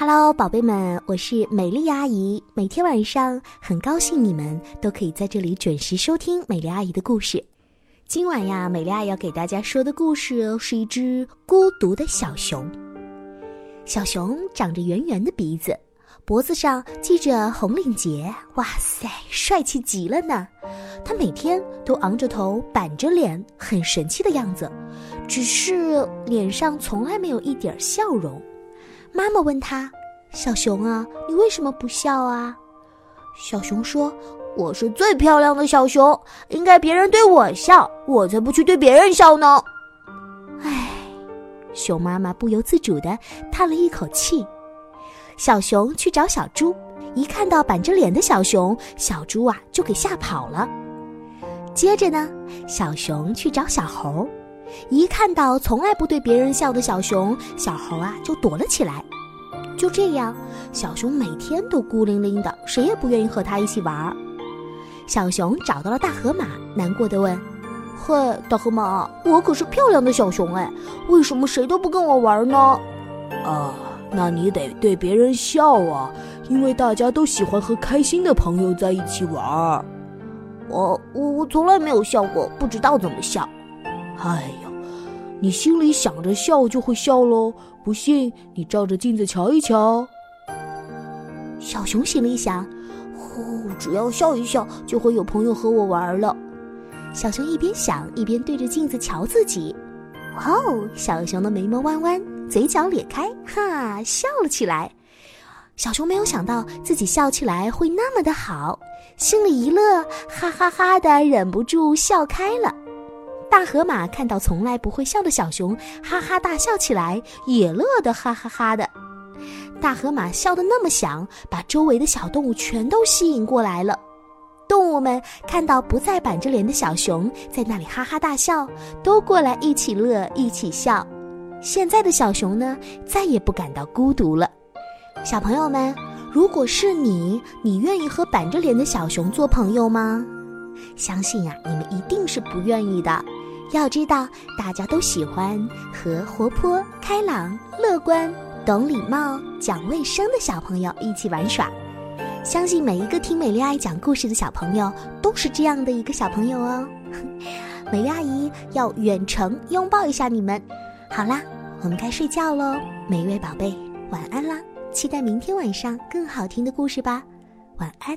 Hello，宝贝们，我是美丽阿姨。每天晚上，很高兴你们都可以在这里准时收听美丽阿姨的故事。今晚呀，美丽阿姨要给大家说的故事是一只孤独的小熊。小熊长着圆圆的鼻子，脖子上系着红领结，哇塞，帅气极了呢！它每天都昂着头，板着脸，很神气的样子，只是脸上从来没有一点笑容。妈妈问他：“小熊啊，你为什么不笑啊？”小熊说：“我是最漂亮的小熊，应该别人对我笑，我才不去对别人笑呢。”唉，熊妈妈不由自主的叹了一口气。小熊去找小猪，一看到板着脸的小熊，小猪啊就给吓跑了。接着呢，小熊去找小猴。一看到从来不对别人笑的小熊，小猴啊就躲了起来。就这样，小熊每天都孤零零的，谁也不愿意和他一起玩。小熊找到了大河马，难过的问：“嘿，大河马，我可是漂亮的小熊哎，为什么谁都不跟我玩呢？”啊，那你得对别人笑啊，因为大家都喜欢和开心的朋友在一起玩。我我我从来没有笑过，不知道怎么笑。哎呀，你心里想着笑就会笑喽！不信你照着镜子瞧一瞧。小熊心里想：哦，只要笑一笑，就会有朋友和我玩了。小熊一边想，一边对着镜子瞧自己。哇哦，小熊的眉毛弯弯，嘴角咧开，哈，笑了起来。小熊没有想到自己笑起来会那么的好，心里一乐，哈哈哈的忍不住笑开了。大河马看到从来不会笑的小熊，哈哈大笑起来，也乐得哈哈哈的。大河马笑得那么响，把周围的小动物全都吸引过来了。动物们看到不再板着脸的小熊在那里哈哈大笑，都过来一起乐，一起笑。现在的小熊呢，再也不感到孤独了。小朋友们，如果是你，你愿意和板着脸的小熊做朋友吗？相信呀，你们一定是不愿意的。要知道，大家都喜欢和活泼、开朗、乐观、懂礼貌、讲卫生的小朋友一起玩耍。相信每一个听美丽阿姨讲故事的小朋友都是这样的一个小朋友哦。美丽阿姨要远程拥抱一下你们。好啦，我们该睡觉喽，每一位宝贝晚安啦！期待明天晚上更好听的故事吧，晚安。